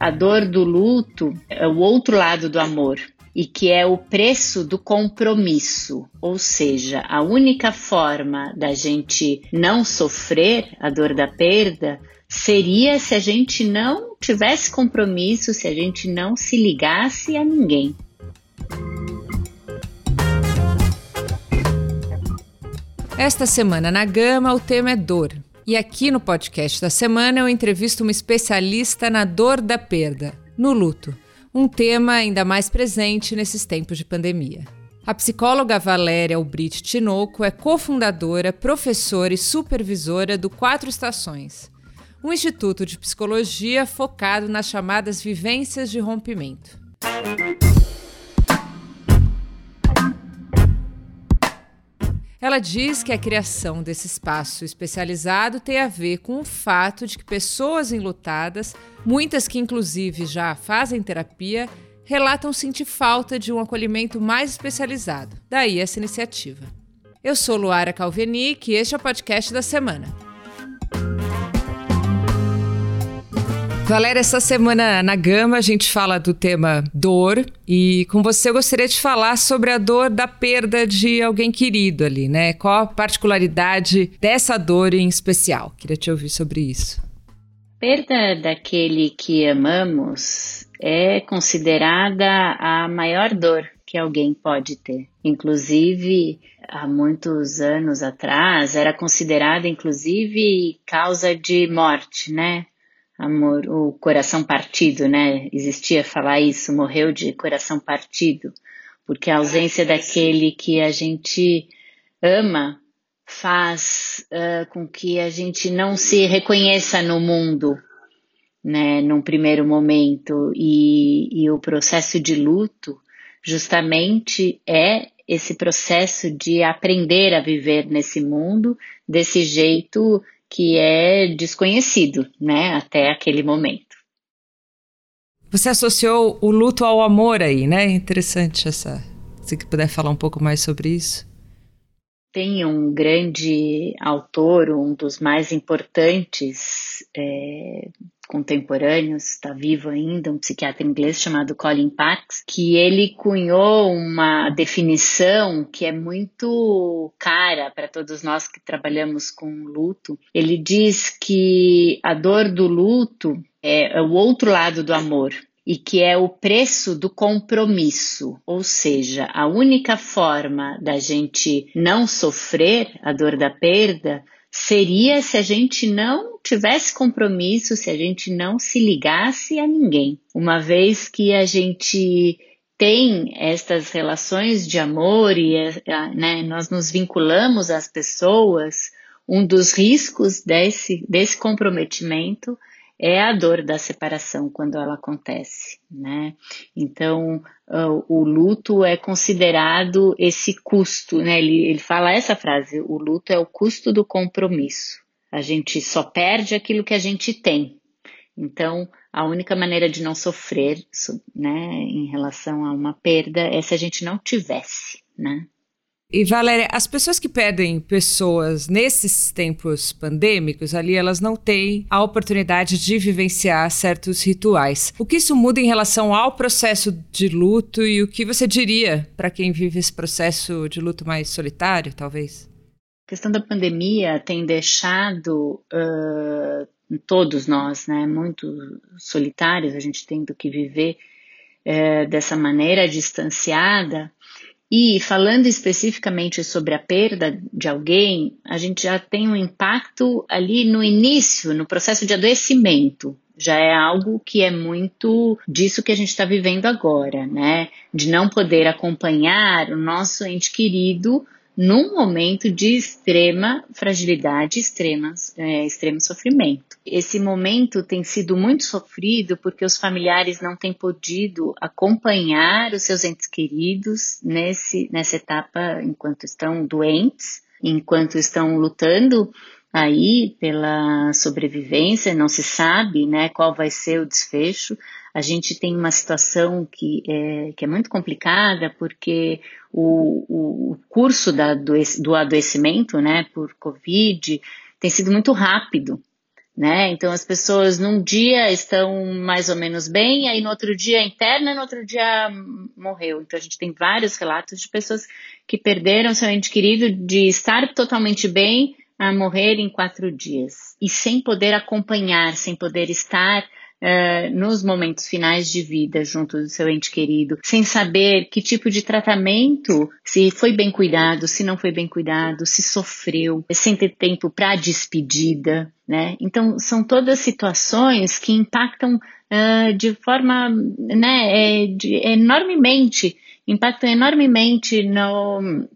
A dor do luto é o outro lado do amor e que é o preço do compromisso, ou seja, a única forma da gente não sofrer a dor da perda seria se a gente não tivesse compromisso, se a gente não se ligasse a ninguém. Esta semana na Gama o tema é dor. E aqui no podcast da semana eu entrevisto uma especialista na dor da perda, no luto, um tema ainda mais presente nesses tempos de pandemia. A psicóloga Valéria Albrit Tinoco é cofundadora, professora e supervisora do Quatro Estações, um instituto de psicologia focado nas chamadas vivências de rompimento. Ela diz que a criação desse espaço especializado tem a ver com o fato de que pessoas enlutadas, muitas que inclusive já fazem terapia, relatam sentir falta de um acolhimento mais especializado. Daí essa iniciativa. Eu sou Luara Calvenic e este é o podcast da semana. Valéria, essa semana na Gama a gente fala do tema dor e com você eu gostaria de falar sobre a dor da perda de alguém querido ali, né? Qual a particularidade dessa dor em especial? Queria te ouvir sobre isso. Perda daquele que amamos é considerada a maior dor que alguém pode ter. Inclusive, há muitos anos atrás, era considerada inclusive causa de morte, né? Amor, o coração partido, né? Existia falar isso, morreu de coração partido, porque a ausência daquele que a gente ama faz uh, com que a gente não se reconheça no mundo, né? Num primeiro momento e, e o processo de luto justamente é esse processo de aprender a viver nesse mundo desse jeito que é desconhecido, né, até aquele momento. Você associou o luto ao amor aí, né? Interessante essa. Se puder falar um pouco mais sobre isso. Tem um grande autor, um dos mais importantes é, contemporâneos, está vivo ainda, um psiquiatra inglês chamado Colin Parks, que ele cunhou uma definição que é muito cara para todos nós que trabalhamos com luto. Ele diz que a dor do luto é o outro lado do amor e que é o preço do compromisso, ou seja, a única forma da gente não sofrer a dor da perda seria se a gente não tivesse compromisso, se a gente não se ligasse a ninguém. Uma vez que a gente tem estas relações de amor e né, nós nos vinculamos às pessoas, um dos riscos desse, desse comprometimento é a dor da separação quando ela acontece, né? Então, uh, o luto é considerado esse custo, né? Ele, ele fala essa frase: o luto é o custo do compromisso. A gente só perde aquilo que a gente tem. Então, a única maneira de não sofrer, né, em relação a uma perda é se a gente não tivesse, né? E Valéria, as pessoas que perdem pessoas nesses tempos pandêmicos, ali elas não têm a oportunidade de vivenciar certos rituais. O que isso muda em relação ao processo de luto e o que você diria para quem vive esse processo de luto mais solitário, talvez? A questão da pandemia tem deixado uh, todos nós, né, muito solitários, a gente tendo que viver uh, dessa maneira distanciada. E falando especificamente sobre a perda de alguém, a gente já tem um impacto ali no início, no processo de adoecimento. Já é algo que é muito disso que a gente está vivendo agora, né? De não poder acompanhar o nosso ente querido num momento de extrema fragilidade, extremas, é, extremo sofrimento. Esse momento tem sido muito sofrido porque os familiares não têm podido acompanhar os seus entes queridos nesse, nessa etapa enquanto estão doentes, enquanto estão lutando aí pela sobrevivência, não se sabe né, qual vai ser o desfecho. A gente tem uma situação que é, que é muito complicada porque o, o curso da, do adoecimento né, por Covid tem sido muito rápido. né? Então as pessoas num dia estão mais ou menos bem, aí no outro dia interna, no outro dia morreu. Então a gente tem vários relatos de pessoas que perderam seu ente querido de estar totalmente bem a morrer em quatro dias e sem poder acompanhar, sem poder estar Uh, nos momentos finais de vida junto do seu ente querido, sem saber que tipo de tratamento, se foi bem cuidado, se não foi bem cuidado, se sofreu, sem ter tempo para despedida, né? Então são todas situações que impactam uh, de forma, né, é, de, enormemente, impactam enormemente no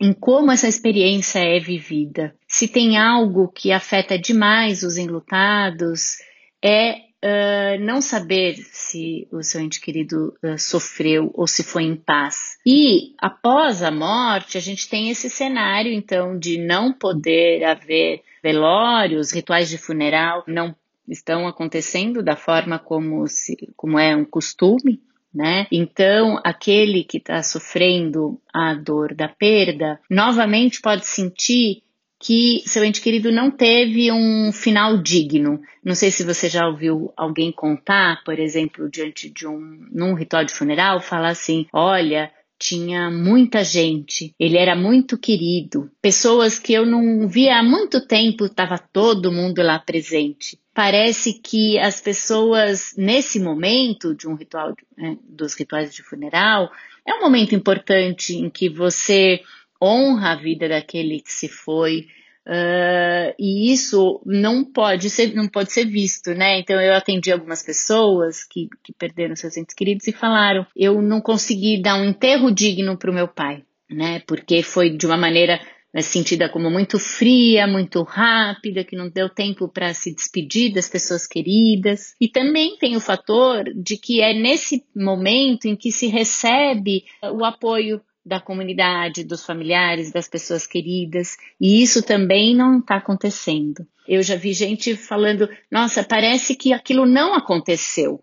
em como essa experiência é vivida. Se tem algo que afeta demais os enlutados, é uh, não saber se o seu ente querido uh, sofreu ou se foi em paz. E após a morte, a gente tem esse cenário, então, de não poder haver velórios, rituais de funeral não estão acontecendo da forma como, se, como é um costume. Né? Então, aquele que está sofrendo a dor da perda, novamente pode sentir que seu ente querido não teve um final digno. Não sei se você já ouviu alguém contar, por exemplo, diante de um num ritual de funeral, falar assim: "Olha, tinha muita gente, ele era muito querido, pessoas que eu não via há muito tempo, estava todo mundo lá presente. Parece que as pessoas, nesse momento de um ritual, né, dos rituais de funeral, é um momento importante em que você honra a vida daquele que se foi. Uh, e isso não pode ser não pode ser visto, né? Então eu atendi algumas pessoas que, que perderam seus entes queridos e falaram: eu não consegui dar um enterro digno para o meu pai, né? Porque foi de uma maneira né, sentida como muito fria, muito rápida, que não deu tempo para se despedir das pessoas queridas. E também tem o fator de que é nesse momento em que se recebe o apoio da comunidade, dos familiares, das pessoas queridas, e isso também não está acontecendo. Eu já vi gente falando: nossa, parece que aquilo não aconteceu,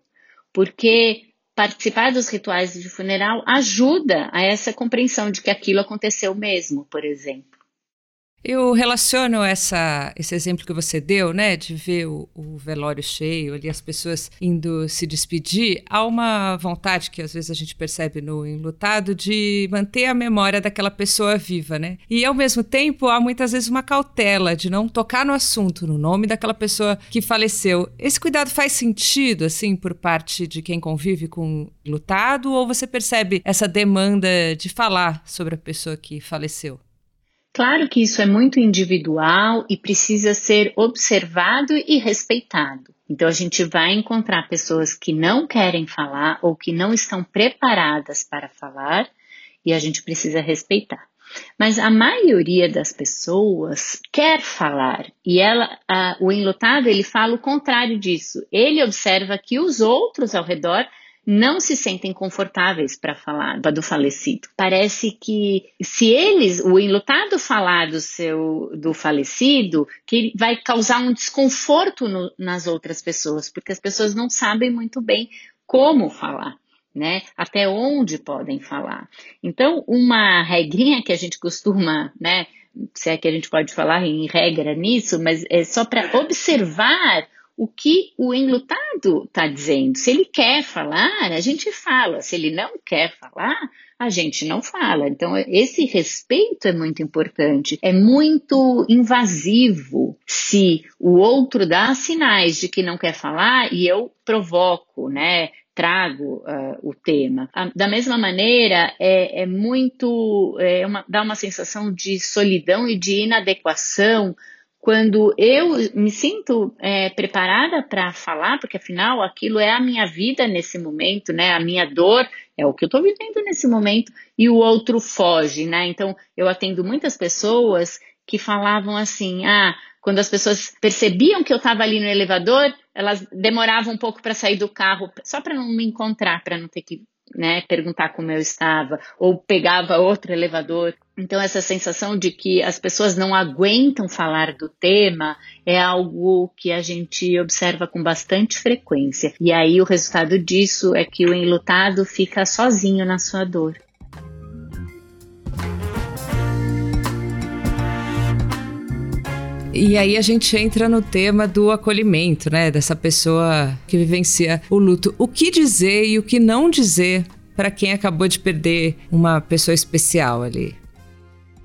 porque participar dos rituais de funeral ajuda a essa compreensão de que aquilo aconteceu mesmo, por exemplo. Eu relaciono essa, esse exemplo que você deu, né, de ver o, o, velório cheio, ali as pessoas indo se despedir, há uma vontade que às vezes a gente percebe no enlutado de manter a memória daquela pessoa viva, né? E ao mesmo tempo há muitas vezes uma cautela de não tocar no assunto, no nome daquela pessoa que faleceu. Esse cuidado faz sentido, assim, por parte de quem convive com lutado, ou você percebe essa demanda de falar sobre a pessoa que faleceu? Claro que isso é muito individual e precisa ser observado e respeitado. Então, a gente vai encontrar pessoas que não querem falar ou que não estão preparadas para falar e a gente precisa respeitar. Mas a maioria das pessoas quer falar e ela, o enlutado ele fala o contrário disso. Ele observa que os outros ao redor não se sentem confortáveis para falar do falecido. Parece que se eles, o enlutado falar do seu do falecido, que vai causar um desconforto no, nas outras pessoas, porque as pessoas não sabem muito bem como falar. Né? Até onde podem falar. Então, uma regrinha que a gente costuma, né? Se é que a gente pode falar em regra nisso, mas é só para observar o que o enlutado está dizendo. Se ele quer falar, a gente fala. Se ele não quer falar, a gente não fala. Então, esse respeito é muito importante. É muito invasivo se o outro dá sinais de que não quer falar e eu provoco, né? trago uh, o tema. Da mesma maneira, é, é muito, é uma, dá uma sensação de solidão e de inadequação quando eu me sinto é, preparada para falar, porque afinal aquilo é a minha vida nesse momento, né? A minha dor é o que eu estou vivendo nesse momento e o outro foge, né? Então eu atendo muitas pessoas que falavam assim, ah, quando as pessoas percebiam que eu estava ali no elevador, elas demoravam um pouco para sair do carro, só para não me encontrar, para não ter que né, perguntar como eu estava, ou pegava outro elevador. Então, essa sensação de que as pessoas não aguentam falar do tema é algo que a gente observa com bastante frequência. E aí, o resultado disso é que o enlutado fica sozinho na sua dor. E aí a gente entra no tema do acolhimento, né? Dessa pessoa que vivencia o luto. O que dizer e o que não dizer para quem acabou de perder uma pessoa especial ali?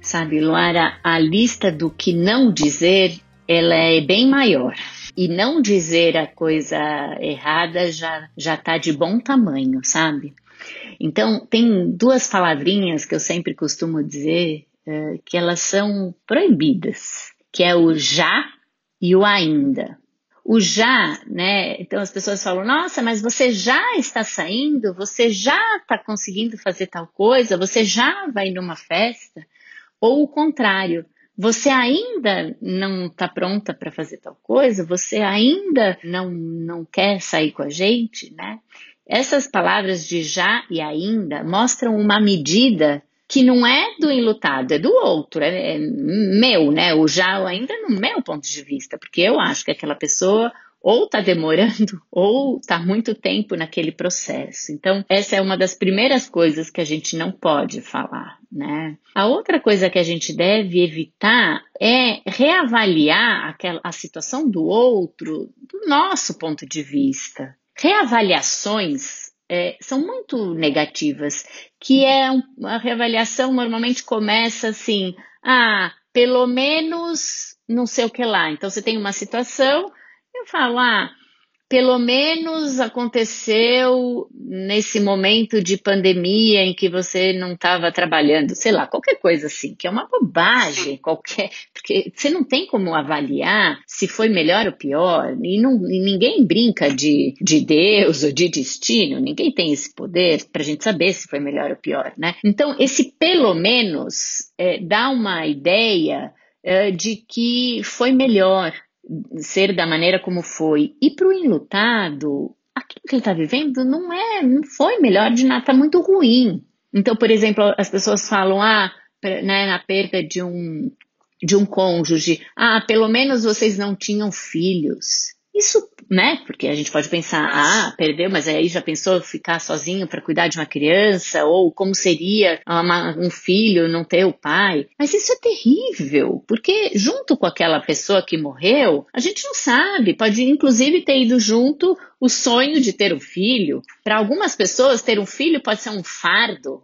Sabe, Luara, a lista do que não dizer, ela é bem maior. E não dizer a coisa errada já já tá de bom tamanho, sabe? Então, tem duas palavrinhas que eu sempre costumo dizer uh, que elas são proibidas, que é o já e o ainda. O já, né? Então as pessoas falam: Nossa, mas você já está saindo, você já está conseguindo fazer tal coisa, você já vai numa festa. Ou o contrário, você ainda não está pronta para fazer tal coisa, você ainda não, não quer sair com a gente, né? Essas palavras de já e ainda mostram uma medida que não é do enlutado, é do outro, é, é meu, né? O já ainda no meu ponto de vista, porque eu acho que aquela pessoa ou está demorando ou está muito tempo naquele processo. Então, essa é uma das primeiras coisas que a gente não pode falar, né? A outra coisa que a gente deve evitar é reavaliar aquela, a situação do outro do nosso ponto de vista, reavaliações é, são muito negativas, que é uma reavaliação normalmente começa assim, ah, pelo menos não sei o que lá. Então você tem uma situação, eu falo, ah, pelo menos aconteceu nesse momento de pandemia em que você não estava trabalhando, sei lá, qualquer coisa assim, que é uma bobagem, qualquer, porque você não tem como avaliar se foi melhor ou pior, e, não, e ninguém brinca de, de Deus ou de destino, ninguém tem esse poder para a gente saber se foi melhor ou pior, né? Então, esse pelo menos é, dá uma ideia é, de que foi melhor, ser da maneira como foi. E para o enlutado, aquilo que ele está vivendo não é, não foi melhor de nada, está muito ruim. Então, por exemplo, as pessoas falam, ah, né, na perda de um, de um cônjuge, ah, pelo menos vocês não tinham filhos. Isso, né? Porque a gente pode pensar, ah, perdeu, mas aí já pensou ficar sozinho para cuidar de uma criança? Ou como seria uma, um filho não ter o pai? Mas isso é terrível, porque junto com aquela pessoa que morreu, a gente não sabe, pode inclusive ter ido junto o sonho de ter um filho. Para algumas pessoas, ter um filho pode ser um fardo,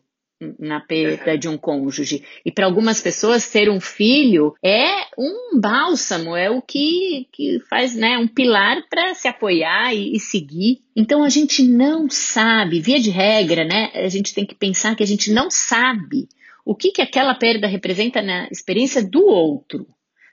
na perda de um cônjuge. E para algumas pessoas, ter um filho é um bálsamo, é o que, que faz né, um pilar para se apoiar e, e, seguir. Então a gente não sabe, via de regra, né? A gente tem que pensar que a gente não sabe o que, que aquela perda representa na experiência do outro.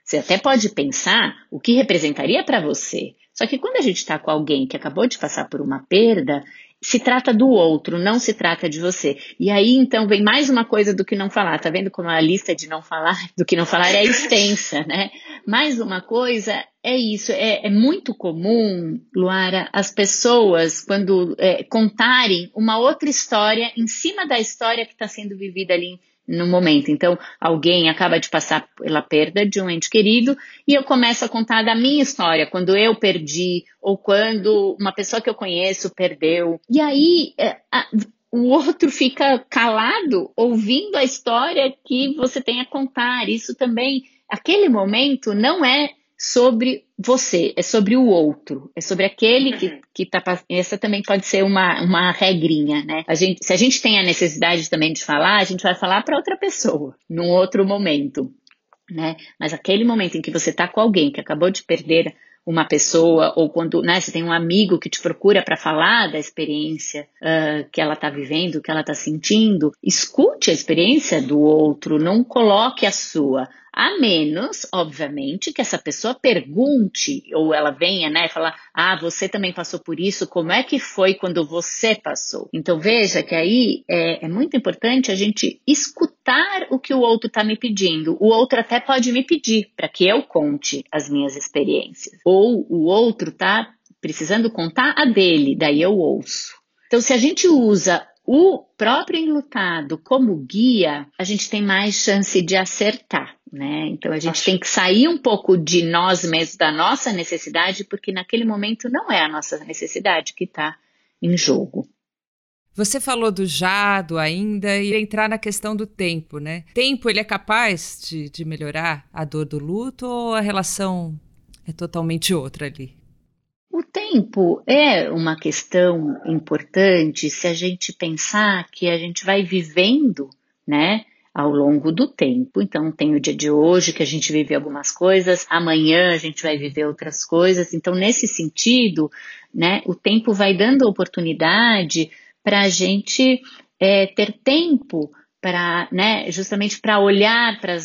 Você até pode pensar o que representaria para você. Só que quando a gente está com alguém que acabou de passar por uma perda, se trata do outro, não se trata de você. E aí, então, vem mais uma coisa do que não falar. Tá vendo como a lista de não falar, do que não falar é extensa, né? Mais uma coisa é isso. É, é muito comum, Luara, as pessoas, quando é, contarem uma outra história em cima da história que está sendo vivida ali no momento. Então, alguém acaba de passar pela perda de um ente querido e eu começo a contar da minha história, quando eu perdi ou quando uma pessoa que eu conheço perdeu. E aí, é, a, o outro fica calado ouvindo a história que você tem a contar. Isso também, aquele momento não é sobre você, é sobre o outro, é sobre aquele que, uhum. que tá Essa também pode ser uma, uma regrinha, né? A gente, se a gente tem a necessidade também de falar, a gente vai falar para outra pessoa, num outro momento, né? Mas aquele momento em que você tá com alguém que acabou de perder uma pessoa, ou quando né, você tem um amigo que te procura para falar da experiência uh, que ela está vivendo, que ela está sentindo, escute a experiência do outro, não coloque a sua. A menos, obviamente, que essa pessoa pergunte, ou ela venha, né, falar, ah, você também passou por isso, como é que foi quando você passou? Então veja que aí é, é muito importante a gente escutar o que o outro está me pedindo. O outro até pode me pedir para que eu conte as minhas experiências. Ou o outro está precisando contar a dele, daí eu ouço. Então, se a gente usa o próprio enlutado como guia, a gente tem mais chance de acertar. Né? Então a gente Acho... tem que sair um pouco de nós mesmos, da nossa necessidade, porque naquele momento não é a nossa necessidade que está em jogo. Você falou do já, do ainda e entrar na questão do tempo, né? Tempo, ele é capaz de, de melhorar a dor do luto ou a relação é totalmente outra ali? O tempo é uma questão importante se a gente pensar que a gente vai vivendo, né, ao longo do tempo. Então, tem o dia de hoje que a gente vive algumas coisas, amanhã a gente vai viver outras coisas. Então, nesse sentido, né, o tempo vai dando oportunidade para a gente é, ter tempo para, né, justamente para olhar para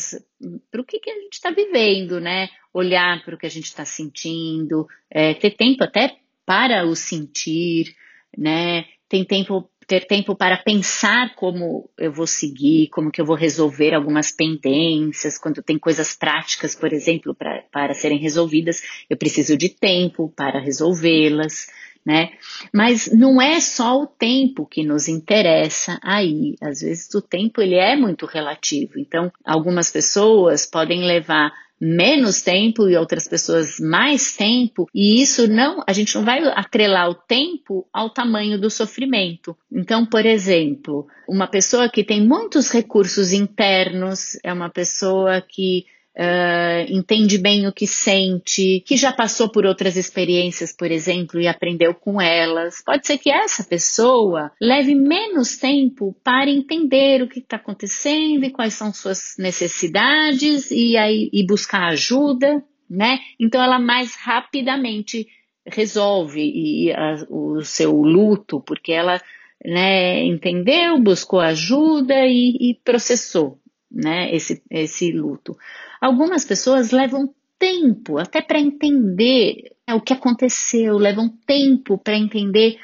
o que, que a gente está vivendo, né? Olhar para o que a gente está sentindo, é, ter tempo até para o sentir, né? Tem tempo ter tempo para pensar como eu vou seguir, como que eu vou resolver algumas pendências, quando tem coisas práticas, por exemplo, pra, para serem resolvidas, eu preciso de tempo para resolvê-las, né? Mas não é só o tempo que nos interessa aí, às vezes o tempo ele é muito relativo, então algumas pessoas podem levar menos tempo e outras pessoas mais tempo, e isso não, a gente não vai atrelar o tempo ao tamanho do sofrimento. Então, por exemplo, uma pessoa que tem muitos recursos internos, é uma pessoa que Uh, entende bem o que sente, que já passou por outras experiências, por exemplo, e aprendeu com elas. Pode ser que essa pessoa leve menos tempo para entender o que está acontecendo e quais são suas necessidades e, aí, e buscar ajuda, né? Então ela mais rapidamente resolve e, a, o seu luto, porque ela né, entendeu, buscou ajuda e, e processou né, esse, esse luto. Algumas pessoas levam tempo até para entender né, o que aconteceu, levam tempo para entender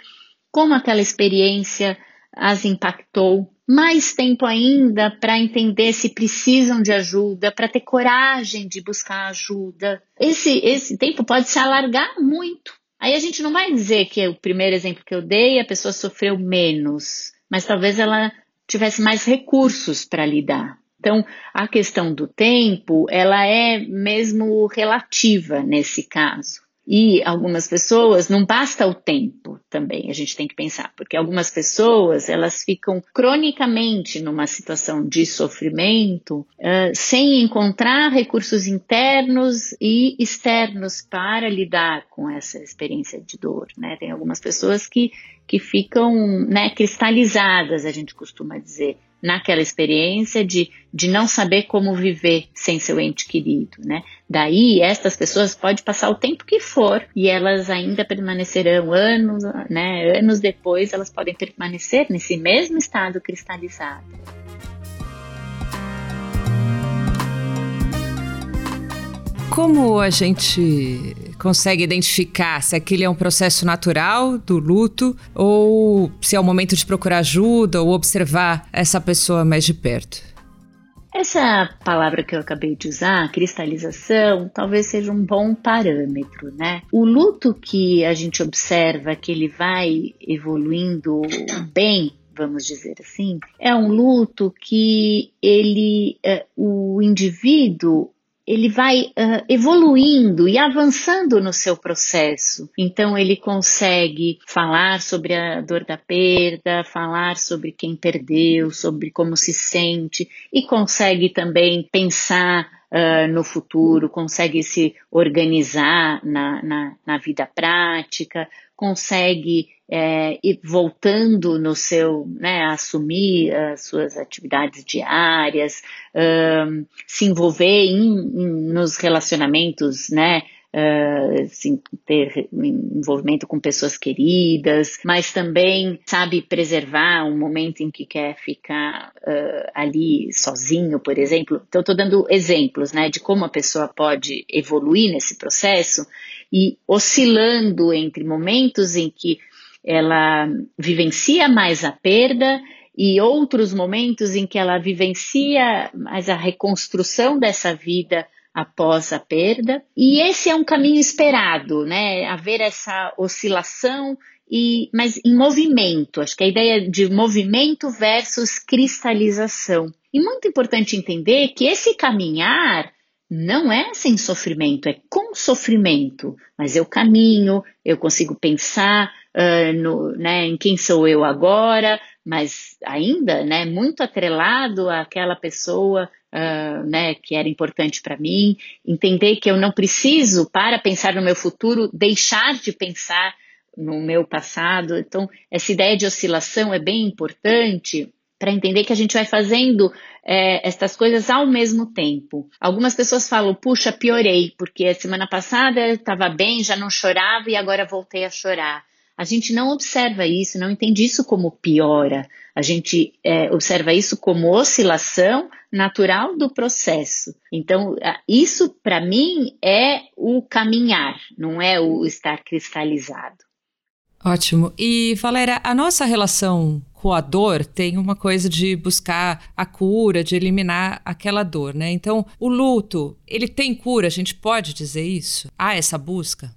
como aquela experiência as impactou, mais tempo ainda para entender se precisam de ajuda, para ter coragem de buscar ajuda. Esse, esse tempo pode se alargar muito. Aí a gente não vai dizer que o primeiro exemplo que eu dei, a pessoa sofreu menos, mas talvez ela tivesse mais recursos para lidar. Então, a questão do tempo, ela é mesmo relativa nesse caso. E algumas pessoas, não basta o tempo também, a gente tem que pensar, porque algumas pessoas, elas ficam cronicamente numa situação de sofrimento, uh, sem encontrar recursos internos e externos para lidar com essa experiência de dor, né? Tem algumas pessoas que, que ficam, né, cristalizadas, a gente costuma dizer, naquela experiência de, de não saber como viver sem seu ente querido, né? Daí, estas pessoas podem passar o tempo que for e elas ainda permanecerão anos, né? Anos depois, elas podem permanecer nesse mesmo estado cristalizado. Como a gente consegue identificar se aquele é um processo natural do luto ou se é o momento de procurar ajuda ou observar essa pessoa mais de perto? Essa palavra que eu acabei de usar, cristalização, talvez seja um bom parâmetro, né? O luto que a gente observa que ele vai evoluindo bem vamos dizer assim, é um luto que ele, uh, o indivíduo ele vai uh, evoluindo e avançando no seu processo. Então, ele consegue falar sobre a dor da perda, falar sobre quem perdeu, sobre como se sente e consegue também pensar uh, no futuro, consegue se organizar na, na, na vida prática, consegue é, ir voltando no seu, né, assumir as suas atividades diárias, um, se envolver em, em, nos relacionamentos, né, Uh, assim, ter envolvimento com pessoas queridas, mas também sabe preservar um momento em que quer ficar uh, ali sozinho, por exemplo. Então, estou dando exemplos né, de como a pessoa pode evoluir nesse processo e oscilando entre momentos em que ela vivencia mais a perda e outros momentos em que ela vivencia mais a reconstrução dessa vida após a perda. E esse é um caminho esperado, né? Haver essa oscilação e mas em movimento. Acho que a ideia de movimento versus cristalização. E muito importante entender que esse caminhar não é sem sofrimento, é com sofrimento, mas eu caminho, eu consigo pensar uh, no, né, em quem sou eu agora, mas ainda, né, muito atrelado àquela pessoa uh, né, que era importante para mim, entender que eu não preciso, para pensar no meu futuro, deixar de pensar no meu passado. Então, essa ideia de oscilação é bem importante para entender que a gente vai fazendo é, estas coisas ao mesmo tempo. Algumas pessoas falam, puxa, piorei, porque a semana passada estava bem, já não chorava e agora voltei a chorar. A gente não observa isso, não entende isso como piora. A gente é, observa isso como oscilação natural do processo. Então, isso para mim é o caminhar, não é o estar cristalizado. Ótimo. E Valéria, a nossa relação com a dor tem uma coisa de buscar a cura, de eliminar aquela dor, né? Então, o luto, ele tem cura, a gente pode dizer isso? Há essa busca?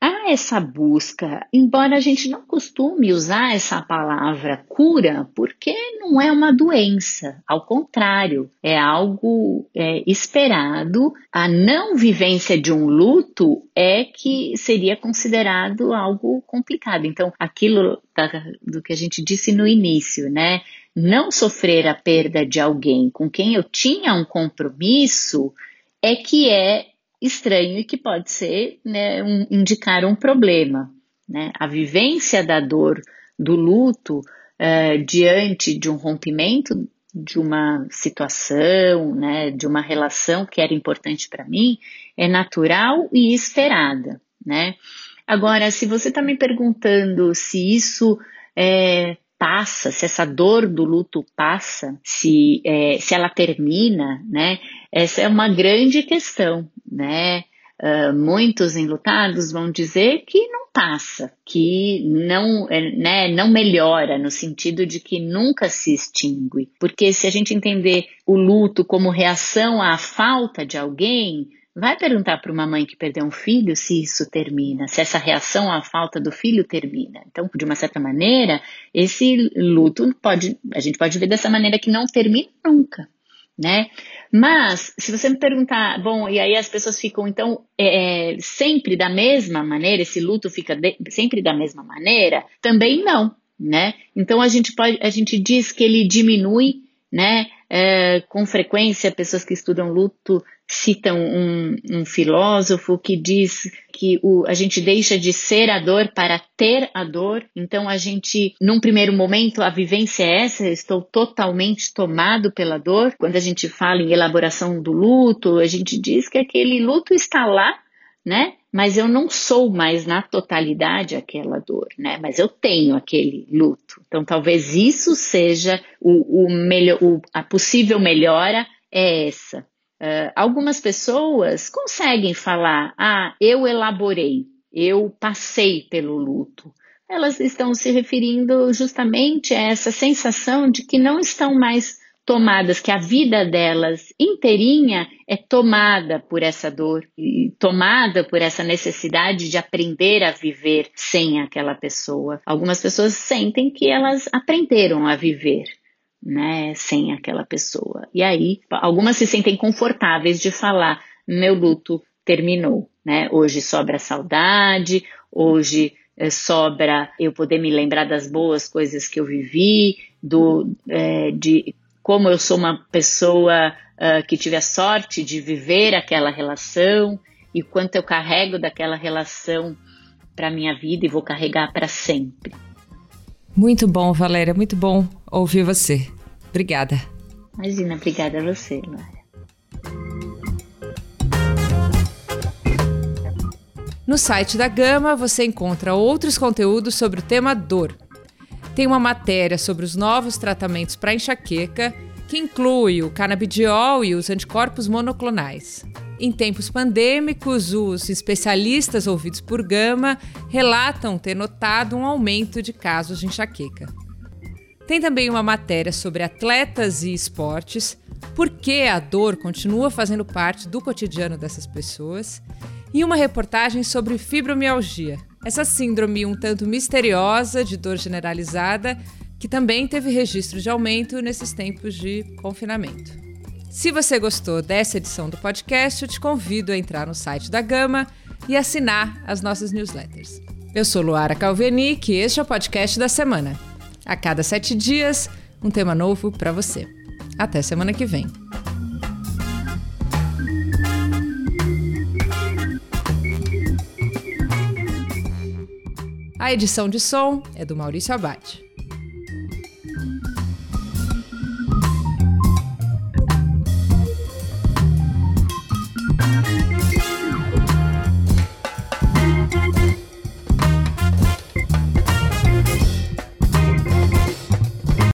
Há essa busca, embora a gente não costume usar essa palavra cura, porque não é uma doença, ao contrário, é algo é, esperado. A não vivência de um luto é que seria considerado algo complicado. Então, aquilo da, do que a gente disse no início, né? Não sofrer a perda de alguém com quem eu tinha um compromisso é que é estranho e que pode ser né, um, indicar um problema. Né? A vivência da dor, do luto, uh, diante de um rompimento de uma situação, né, de uma relação que era importante para mim, é natural e esperada. Né? Agora, se você está me perguntando se isso é, passa, se essa dor do luto passa, se, é, se ela termina, né? Essa é uma grande questão, né? Uh, muitos enlutados vão dizer que não passa, que não, é, né, não melhora, no sentido de que nunca se extingue. Porque se a gente entender o luto como reação à falta de alguém, Vai perguntar para uma mãe que perdeu um filho se isso termina, se essa reação à falta do filho termina. Então, de uma certa maneira, esse luto pode, a gente pode ver dessa maneira que não termina nunca, né? Mas, se você me perguntar, bom, e aí as pessoas ficam, então, é, é sempre da mesma maneira, esse luto fica de, sempre da mesma maneira? Também não, né? Então, a gente pode, a gente diz que ele diminui, né? É, com frequência, pessoas que estudam luto citam um, um, filósofo que diz que o, a gente deixa de ser a dor para ter a dor. Então, a gente, num primeiro momento, a vivência é essa, estou totalmente tomado pela dor. Quando a gente fala em elaboração do luto, a gente diz que aquele luto está lá, né? Mas eu não sou mais na totalidade aquela dor, né? Mas eu tenho aquele luto. Então, talvez isso seja o, o melhor, o, a possível melhora é essa. Uh, algumas pessoas conseguem falar, ah, eu elaborei, eu passei pelo luto. Elas estão se referindo justamente a essa sensação de que não estão mais tomadas, que a vida delas inteirinha é tomada por essa dor, e tomada por essa necessidade de aprender a viver sem aquela pessoa. Algumas pessoas sentem que elas aprenderam a viver, né, sem aquela pessoa. E aí, algumas se sentem confortáveis de falar: meu luto terminou, né? Hoje sobra saudade, hoje é, sobra eu poder me lembrar das boas coisas que eu vivi, do, é, de como eu sou uma pessoa uh, que tive a sorte de viver aquela relação e quanto eu carrego daquela relação para minha vida e vou carregar para sempre. Muito bom, Valéria, muito bom ouvir você. Obrigada. Imagina, obrigada a você, Lara. No site da Gama você encontra outros conteúdos sobre o tema dor. Tem uma matéria sobre os novos tratamentos para enxaqueca, que inclui o canabidiol e os anticorpos monoclonais. Em tempos pandêmicos, os especialistas ouvidos por Gama relatam ter notado um aumento de casos de enxaqueca. Tem também uma matéria sobre atletas e esportes, por que a dor continua fazendo parte do cotidiano dessas pessoas, e uma reportagem sobre fibromialgia, essa síndrome um tanto misteriosa de dor generalizada que também teve registro de aumento nesses tempos de confinamento. Se você gostou dessa edição do podcast, eu te convido a entrar no site da Gama e assinar as nossas newsletters. Eu sou Luara Calvenic e este é o podcast da semana. A cada sete dias, um tema novo para você. Até semana que vem. A edição de som é do Maurício Abate.